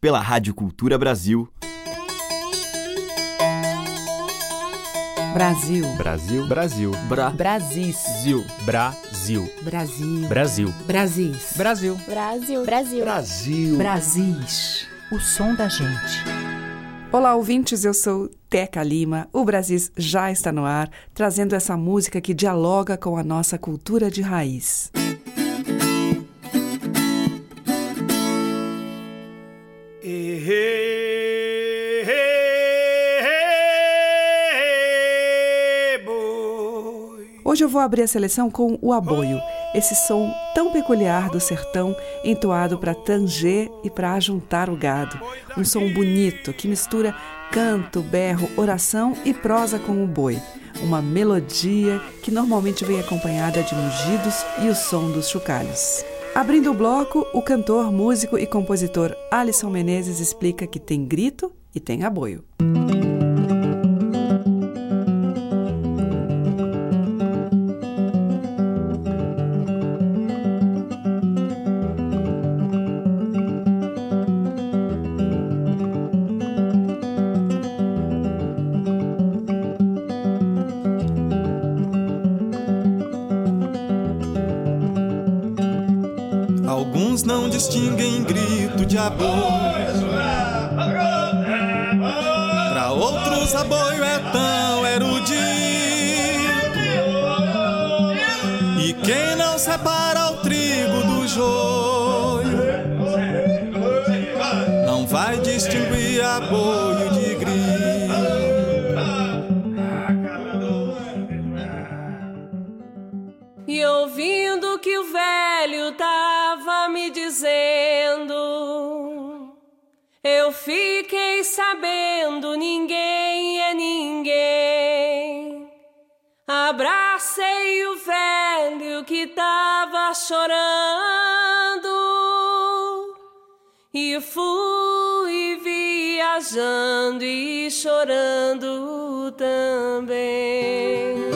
pela Rádio Cultura Brasil. Brasil. Brasil. Brasil. Bra. Brasil. Brasil. Brasil. Brasil. Brasil. Brasil. Brasil. Brasil. Brasil. Brasis. O som da gente. Olá, ouvintes, eu sou Teca Lima. O Brasis já está no ar, trazendo essa música que dialoga com a nossa cultura de raiz. Hoje eu vou abrir a seleção com o aboio, esse som tão peculiar do sertão, entoado para tanger e para ajuntar o gado. Um som bonito que mistura canto, berro, oração e prosa com o boi. Uma melodia que normalmente vem acompanhada de mugidos e o som dos chocalhos. Abrindo o bloco, o cantor, músico e compositor Alisson Menezes explica que tem grito e tem aboio. Não distinguem grito de aboio. Para outros, aboio é tão erudito. E quem não separa o trigo do joio não vai distinguir aboio de grito. E ouvindo que o velho me dizendo, eu fiquei sabendo: ninguém é ninguém. Abracei o velho que tava chorando e fui viajando e chorando também.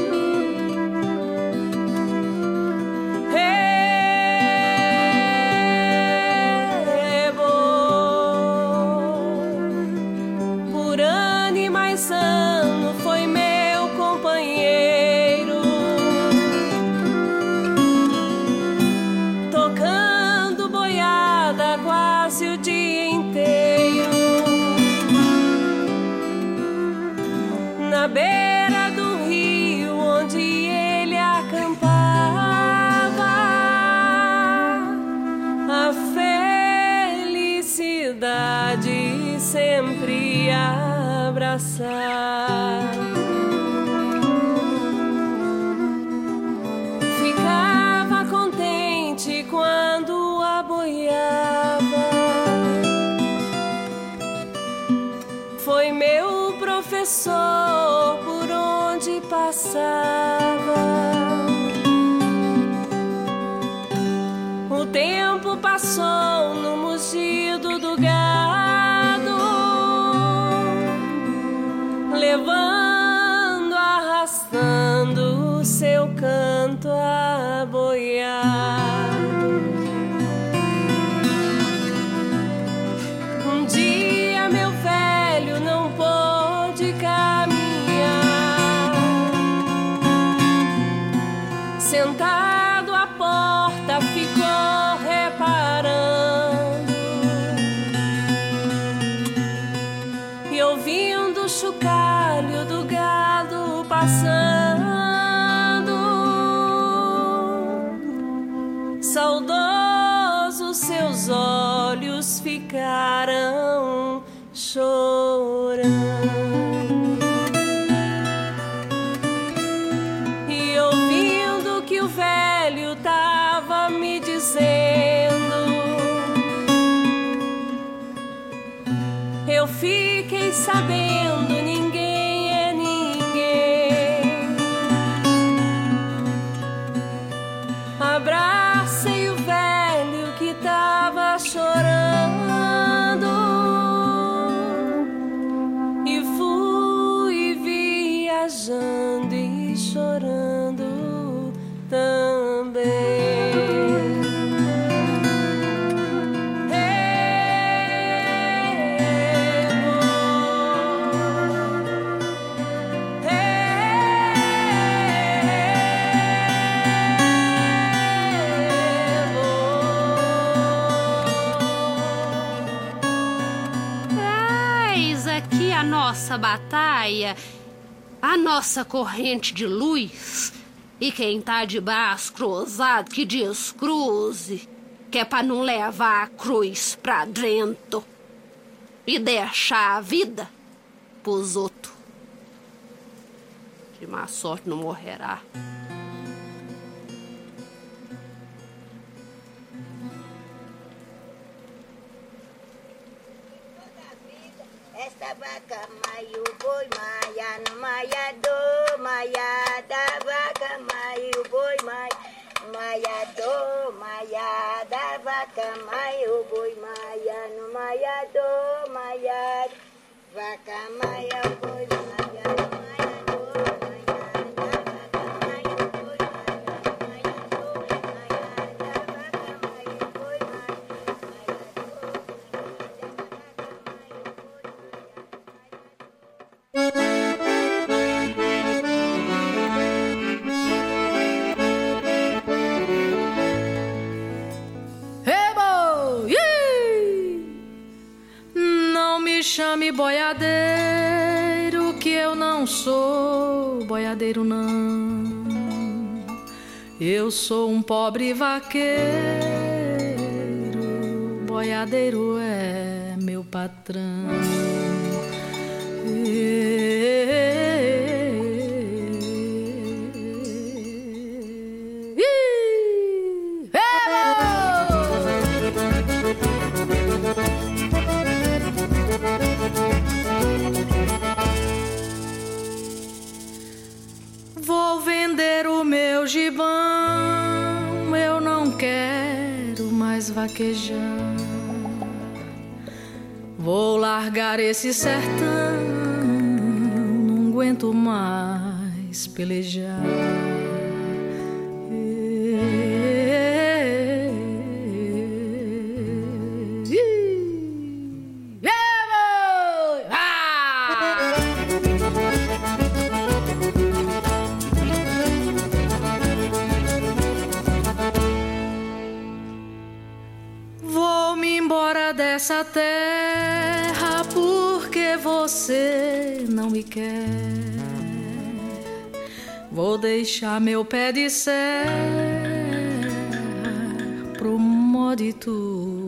lugar. A nossa batalha, a nossa corrente de luz. E quem tá de braço cruzado que descruze, que é pra não levar a cruz pra dentro e deixar a vida pros outros. De má sorte não morrerá. Esta vaca maia, o boi maia, no maiador, maia da vaca maia, o boi maia, maiador, maia da vaca maia, o boi maia, no chame boiadeiro, que eu não sou boiadeiro, não. Eu sou um pobre vaqueiro, boiadeiro é meu patrão. Vou largar esse sertão, não aguento mais pelejar. Deixar meu pé de serra pro modito, ô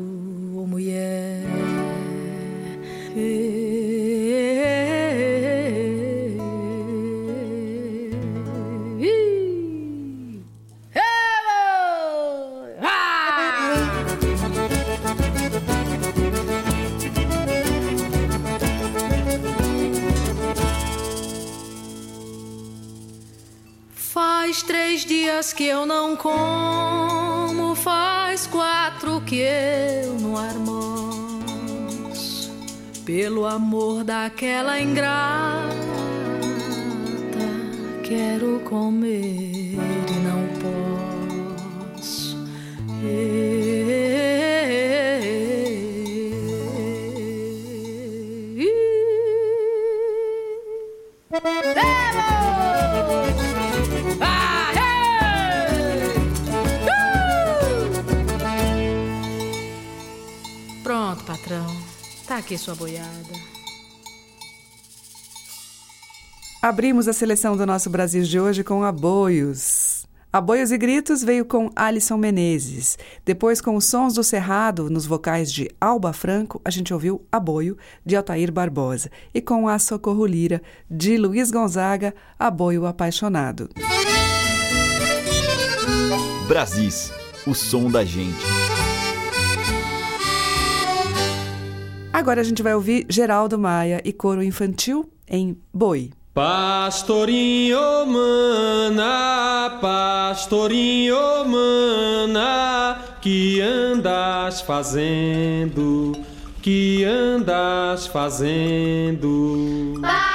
eu não como, faz quatro que eu não almoço. Pelo amor daquela ingrata, quero comer e não posso. Ah, Aqui sua boiada. Abrimos a seleção do nosso Brasil de hoje com Aboios. Aboios e Gritos veio com Alisson Menezes. Depois, com os Sons do Cerrado, nos vocais de Alba Franco, a gente ouviu Aboio, de Altair Barbosa. E com a Socorro Lira, de Luiz Gonzaga, Aboio Apaixonado. Brasis, o som da gente. Agora a gente vai ouvir Geraldo Maia e coro infantil em Boi. Pastorinho mana, pastorinho mana, que andas fazendo, que andas fazendo. Pastorando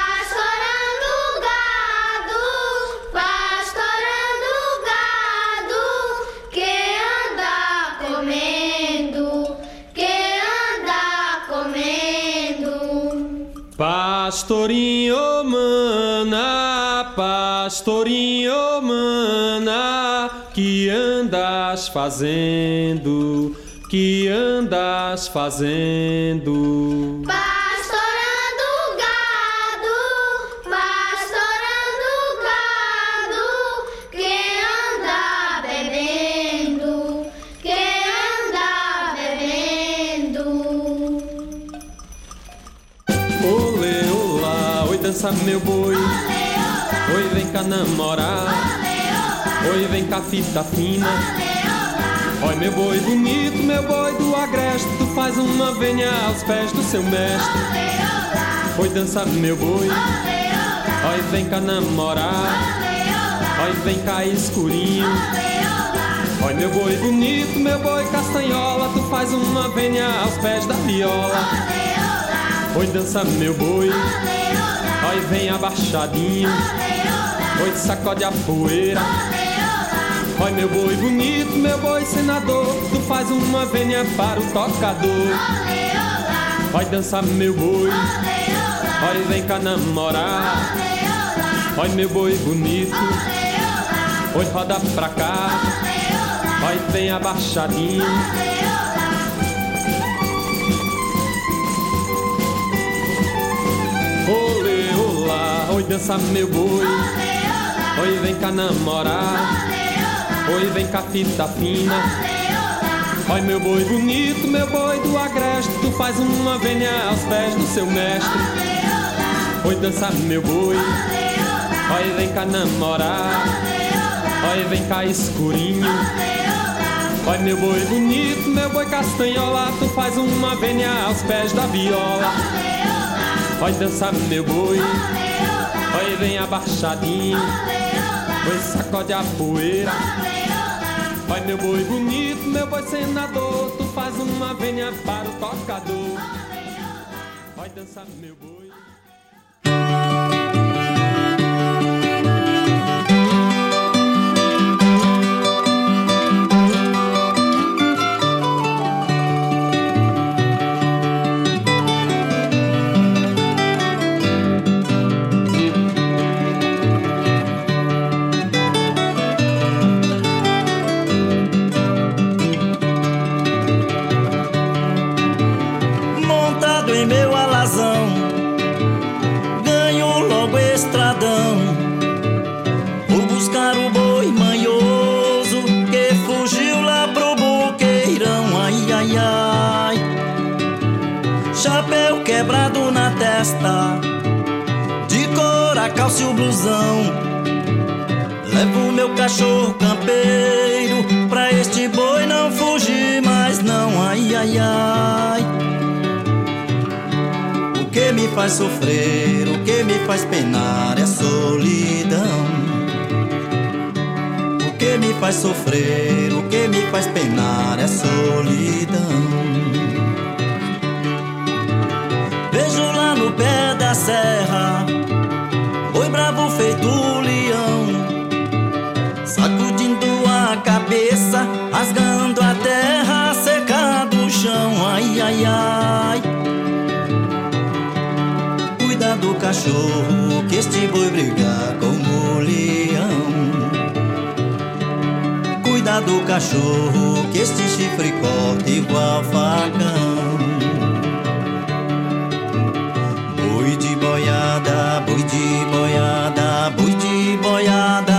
Pastorinho mana, pastorinho mana, que andas fazendo, que andas fazendo. Pastorando dança meu boi. Oi, vem cá namorar. Oi, vem cá fita fina. Oi, meu boi bonito, meu boi do agreste. Tu faz uma venha aos pés do seu mestre. Oi, dança meu boi. Oi, vem cá namorar. Oi, vem cá escurinho. Oi, meu boi bonito, meu boi castanhola. Tu faz uma venha aos pés da viola. Oi, dança meu boi. Oi, vem abaixadinho. Oi, sacode a poeira. Oi, meu boi bonito, meu boi senador. Tu faz uma venha para o tocador. Oi, dança meu boi. Oi, vem cá namorar. Oi, meu boi bonito. Oi, roda pra cá. Oi, vem abaixadinho. Dança meu boi. Oi, vem cá namorar. Oi, vem cá fita fina. Oi, meu boi bonito, meu boi do agreste. Tu faz uma venha aos pés do seu mestre. Oi, dança meu boi. Oi, vem cá namorar. Oi, vem cá escurinho. Oi, meu boi bonito, meu boi castanhola. Tu faz uma venha aos pés da viola. Oi, dança meu boi. Vem abaixadinho. Oi, sacode a poeira. Oi, meu boi bonito, meu boi senador. Tu faz uma venha para o tocador. Oi, dança meu boi. Testa. De a calça e o blusão. Levo meu cachorro campeiro pra este boi não fugir mais não. Ai, ai, ai. O que me faz sofrer, o que me faz penar é solidão. O que me faz sofrer, o que me faz penar é solidão. No pé da serra, boi bravo feito leão, sacudindo a cabeça, rasgando a terra seca do chão. Ai, ai, ai. Cuida do cachorro, que este boi briga com o leão. Cuida do cachorro, que este chifre corta igual facão. Boiada, boi de boiada,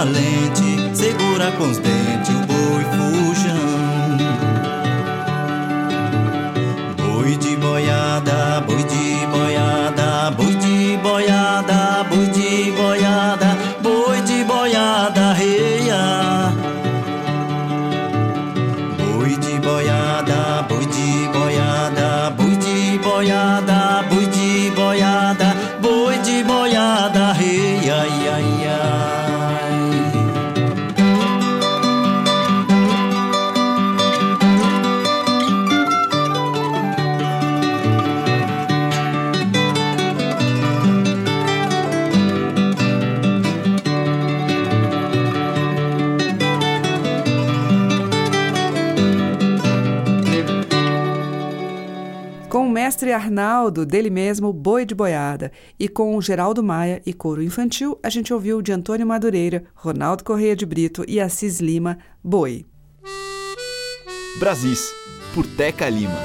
valente, segura com os dentes dele mesmo, Boi de Boiada. E com o Geraldo Maia e coro infantil, a gente ouviu de Antônio Madureira, Ronaldo Correia de Brito e Assis Lima, Boi. Brasis, por Teca Lima.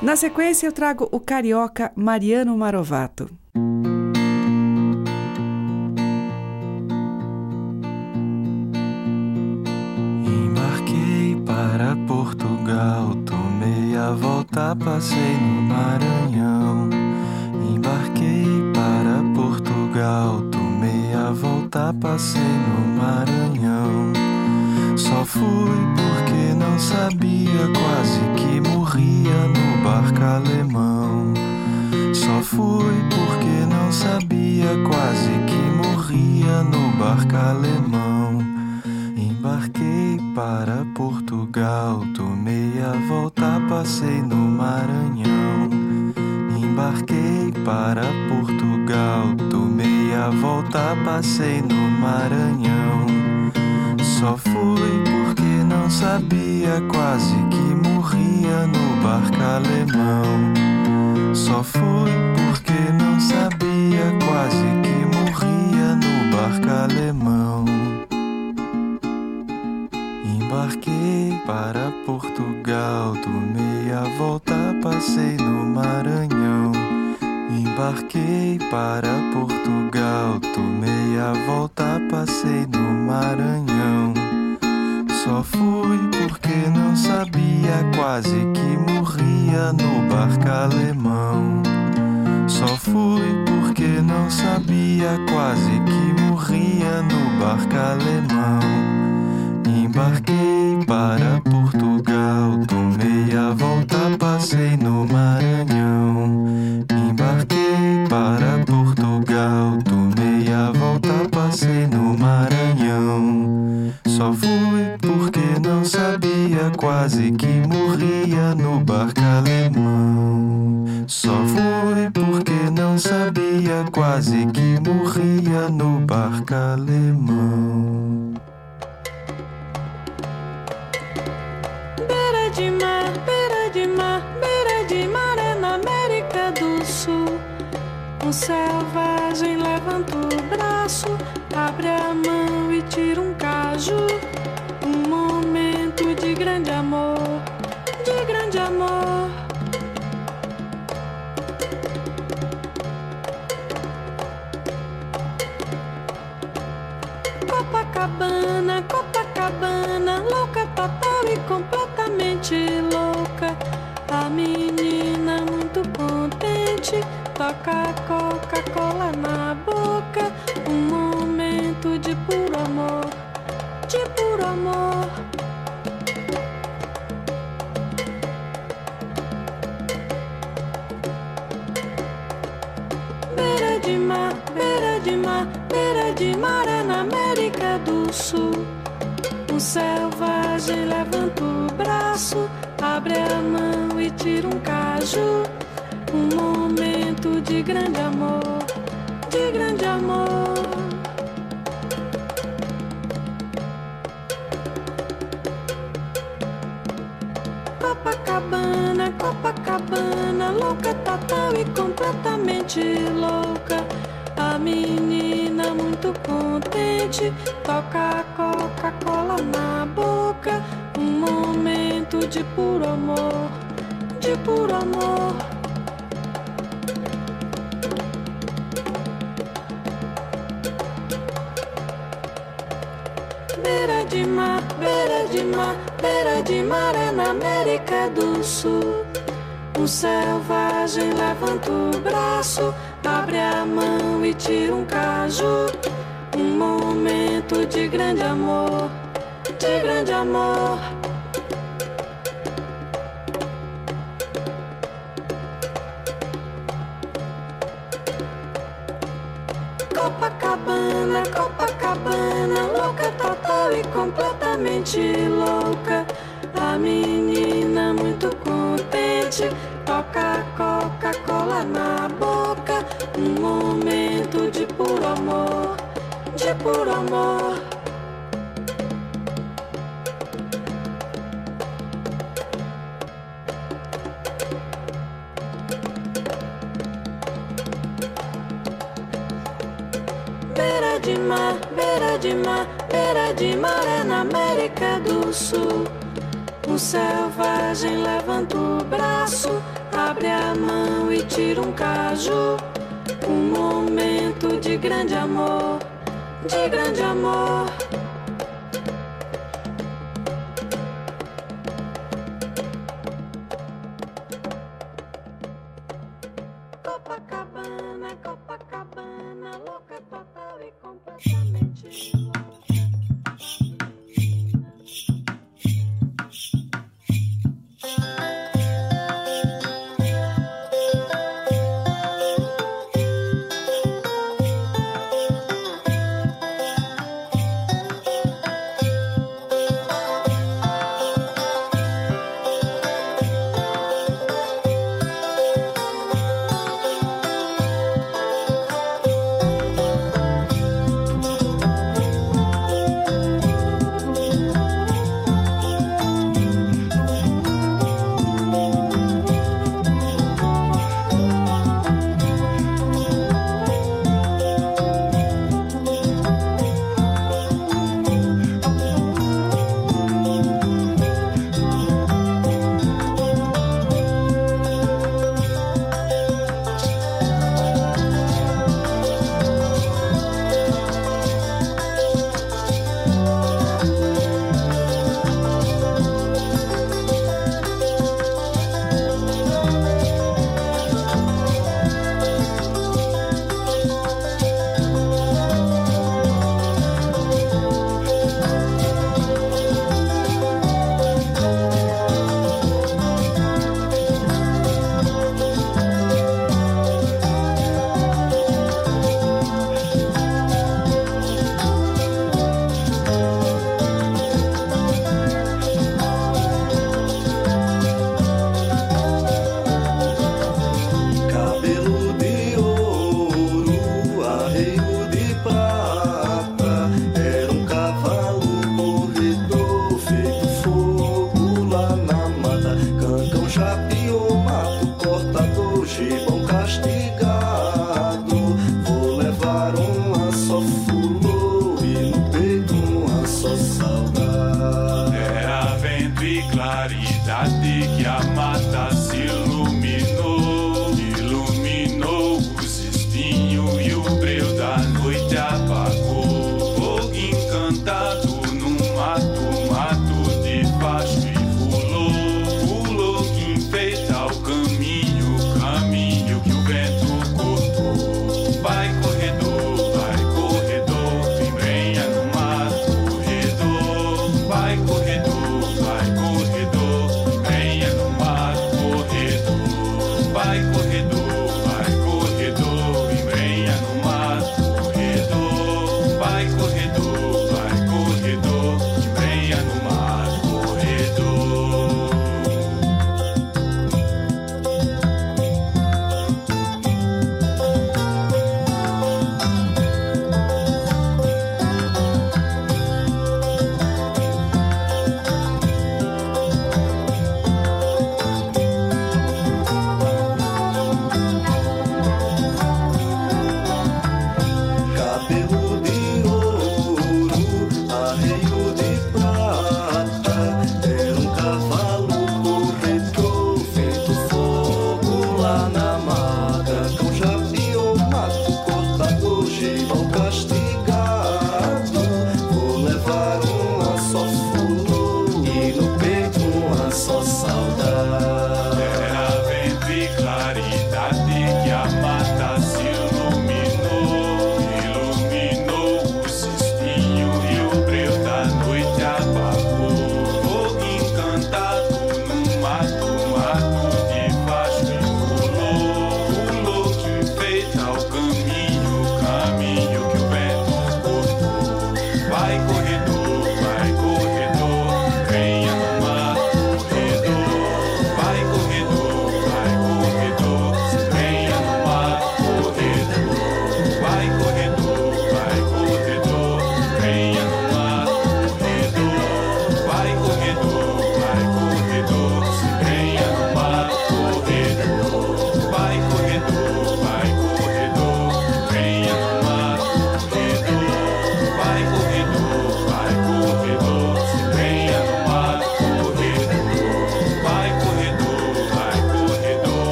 Na sequência, eu trago o carioca Mariano Marovato. Volta, passei no Maranhão. Embarquei para Portugal, tomei a volta, passei no Maranhão. Só fui porque não sabia, quase que morria no barco alemão. Só fui porque não sabia, quase que morria no barco alemão. Embarquei para Portugal, tomei a volta, passei no Maranhão. Embarquei para Portugal, tomei a volta, passei no Maranhão. Só fui porque não sabia, quase que morria no barco alemão. Coca-Cola na boca. Um momento de puro amor, de puro amor. Beira de mar, beira de mar, beira de mar é na América do Sul. Um selvagem levanta o braço, abre a mão e tira um caju. De grande amor, de grande amor. Copacabana, Copacabana, louca total e completamente louca. A menina muito contente toca Coca-Cola na boca. Um momento de puro amor, de puro amor. De mar é na América do Sul. Um selvagem levanta o braço, abre a mão e tira um caju. Um momento de grande amor, de grande amor. Copacabana, Copacabana, louca total e completamente louca. por amor. Beira de mar, beira de mar, beira de mar é na América do Sul. O selvagem levanta o braço, abre a mão e tira um caju. Um momento de grande amor de grande amor.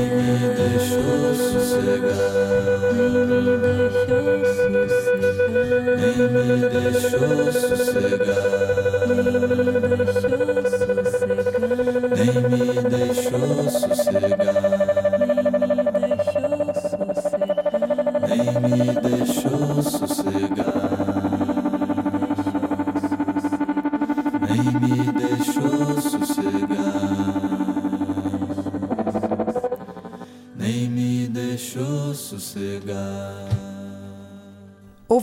Me deixou sossegar. Nem me deixou sossegar. Nem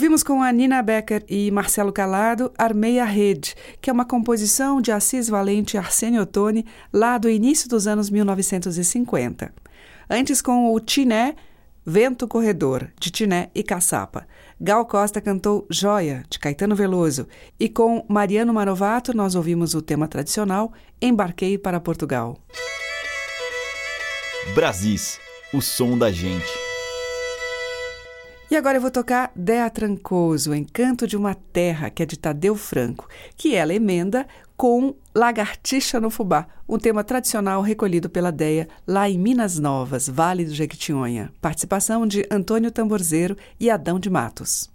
Ouvimos com a Nina Becker e Marcelo Calado Armei a Rede, que é uma composição de Assis Valente e Arsênio Ottoni, lá do início dos anos 1950. Antes com o Tiné, Vento Corredor, de Tiné e Caçapa. Gal Costa cantou Joia, de Caetano Veloso. E com Mariano Marovato nós ouvimos o tema tradicional Embarquei para Portugal. Brasis, o som da gente. E agora eu vou tocar Dea Trancoso, Encanto de uma Terra, que é de Tadeu Franco, que ela emenda com Lagartixa no Fubá, um tema tradicional recolhido pela Deia lá em Minas Novas, Vale do Jequitinhonha. Participação de Antônio Tamborzeiro e Adão de Matos.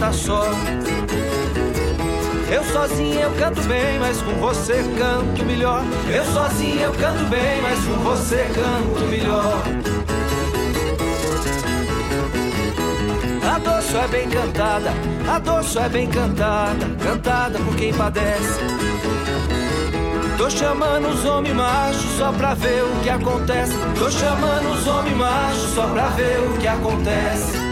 Cantar só. Eu sozinho eu canto bem, mas com você canto melhor. Eu sozinho eu canto bem, mas com você canto melhor. A dor é bem cantada, a dor é bem cantada, cantada por quem padece. Tô chamando os homens machos só pra ver o que acontece. Tô chamando os homens machos só pra ver o que acontece.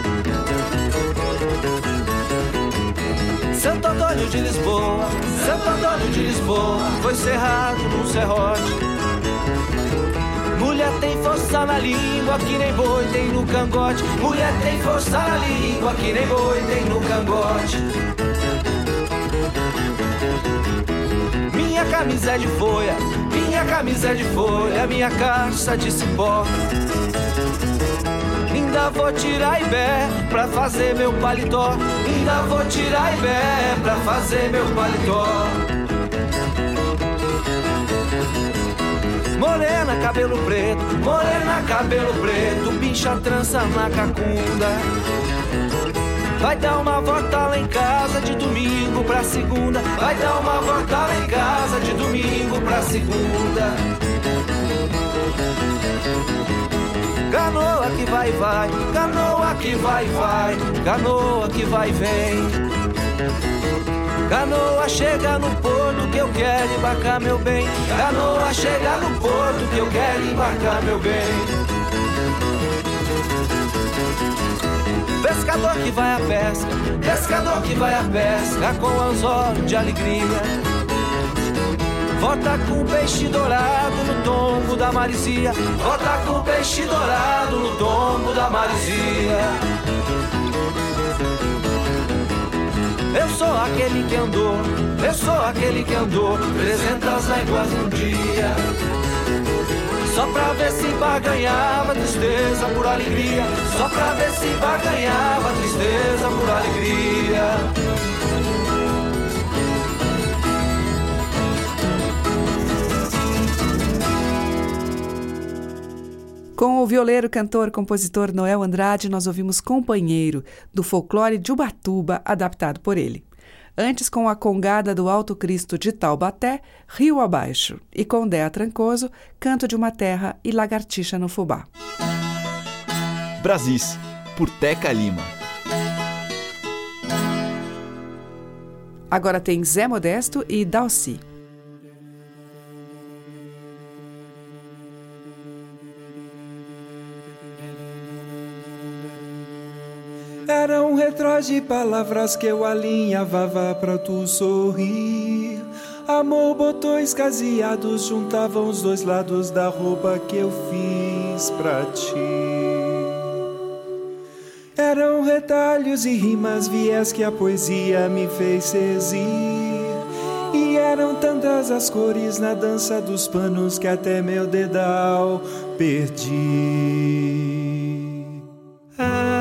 Antônio de Lisboa, Santo Antônio de Lisboa, foi cerrado num serrote. Mulher tem força na língua que nem boi tem no cangote. Mulher tem força na língua que nem boi tem no cangote. Minha camisa é de folha, minha camisa é de folha, minha calça de cipó. Ainda vou tirar ibé pra fazer meu paletó. Ainda vou tirar ibé pra fazer meu paletó. Morena, cabelo preto, morena, cabelo preto, bicha trança na cacunda. Vai dar uma volta lá em casa de domingo pra segunda. Vai dar uma volta lá em casa de domingo pra segunda. Canoa que vai, vai, canoa que vai, vai, canoa que vai, vem. Canoa chega no porto que eu quero embarcar meu bem. Canoa chega no porto que eu quero embarcar meu bem. Pescador que vai à pesca, pescador que vai à pesca com anzol de alegria. Volta com peixe dourado no tombo da marizia. Volta com peixe dourado no tombo da marizia. Eu sou aquele que andou, eu sou aquele que andou trezentas léguas num dia. Só pra ver se barganhava tristeza por alegria. Só pra ver se barganhava tristeza por alegria. Com o violeiro, cantor, compositor Noel Andrade, nós ouvimos Companheiro, do folclore de Ubatuba, adaptado por ele. Antes, com a Congada do Alto Cristo de Taubaté, Rio Abaixo, e com Dea Trancoso, Canto de uma Terra e Lagartixa no Fubá. Brasis, por Teca Lima. Agora tem Zé Modesto e Dalci. Era um retrós de palavras que eu alinhavava pra tu sorrir. Amor, botões caseados juntavam os dois lados da roupa que eu fiz pra ti. Eram retalhos e rimas viés que a poesia me fez sezir. E eram tantas as cores na dança dos panos que até meu dedal perdi. Era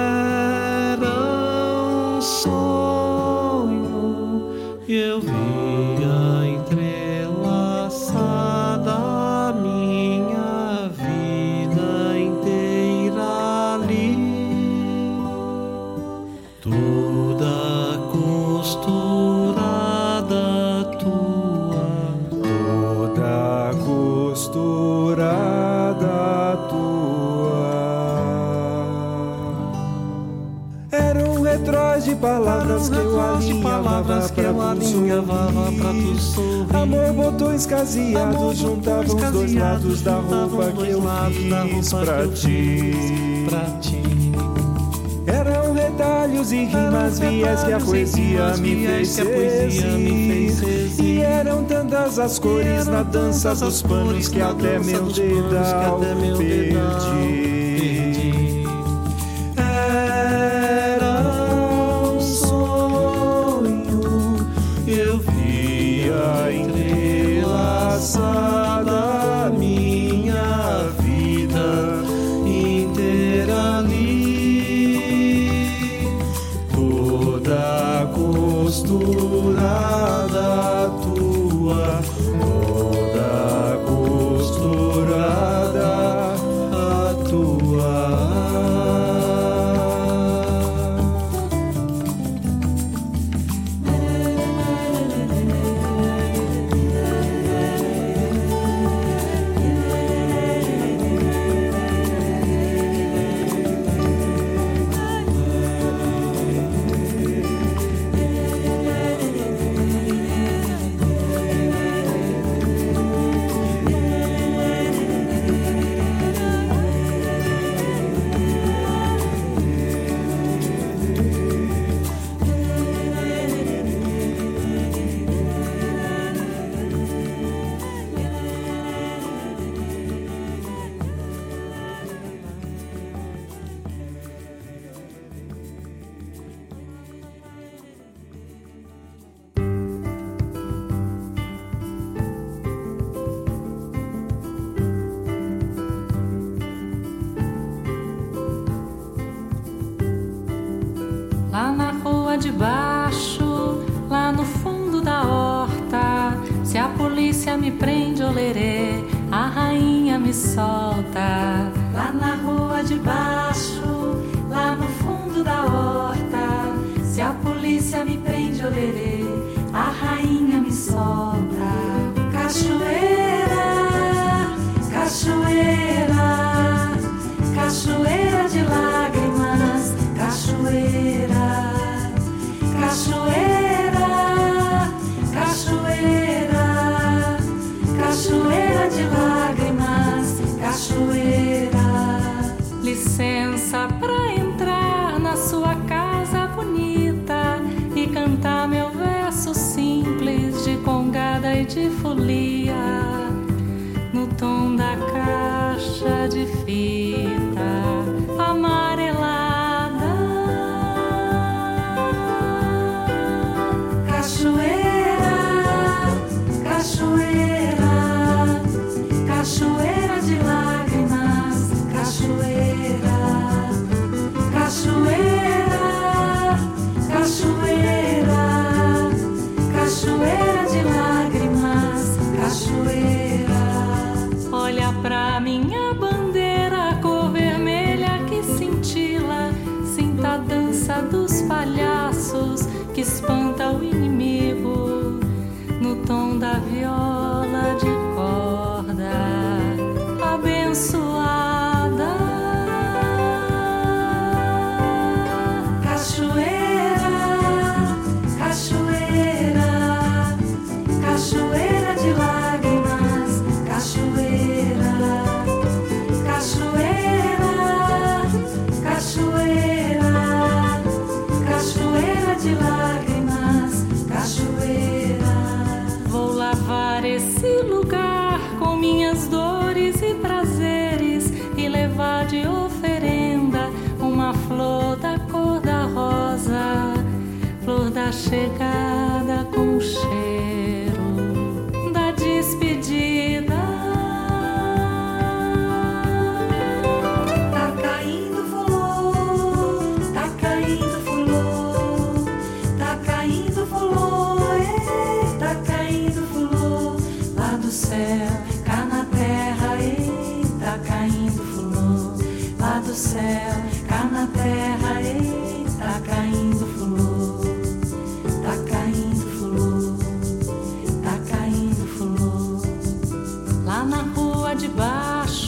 botões caseados juntavam os dois lados da roupa que eu fiz pra ti. Eram retalhos e rimas viés que a poesia me fez. E eram tantas as cores na dança dos panos que até meu dedal perdi. Cachoeira de lágrimas, De baixo.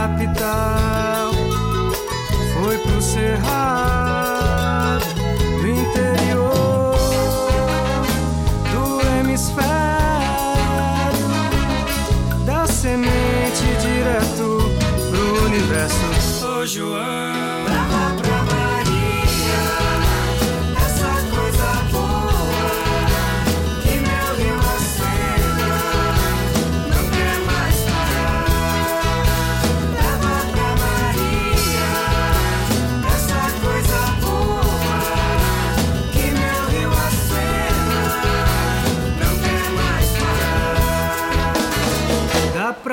capital, foi pro cerrado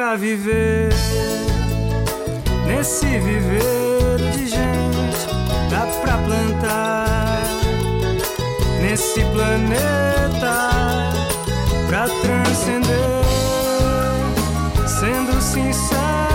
pra viver. Nesse viver de gente, dá pra plantar. Nesse planeta pra transcender, sendo sincero,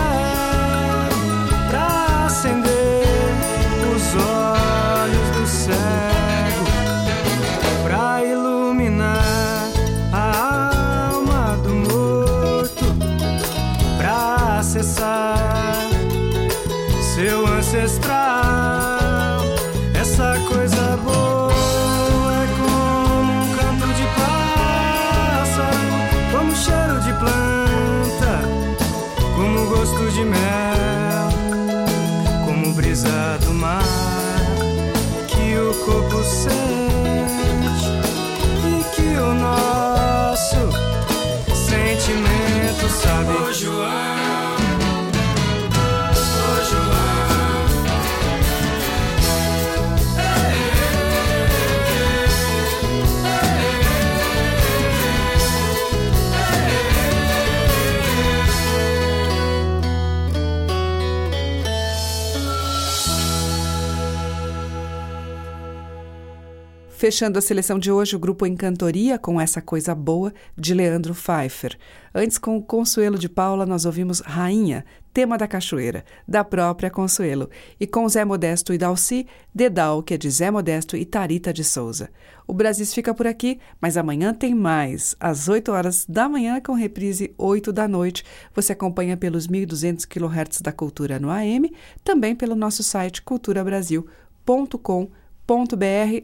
Fechando a seleção de hoje, o grupo Encantoria com essa coisa boa de Leandro Pfeiffer. Antes, com o Consuelo de Paula, nós ouvimos Rainha, tema da cachoeira, da própria Consuelo. E com Zé Modesto e Dalci, Dedal, que é de Zé Modesto e Tarita de Souza. O Brasis fica por aqui, mas amanhã tem mais. Às 8 horas da manhã, com reprise 8 da noite. Você acompanha pelos 1.200 kHz da Cultura no AM, também pelo nosso site culturabrasil.com.br br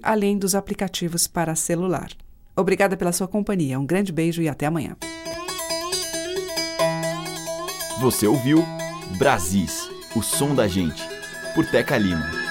além dos aplicativos para celular. Obrigada pela sua companhia, um grande beijo e até amanhã. Você ouviu Brasis, o som da gente, por Teca Lima.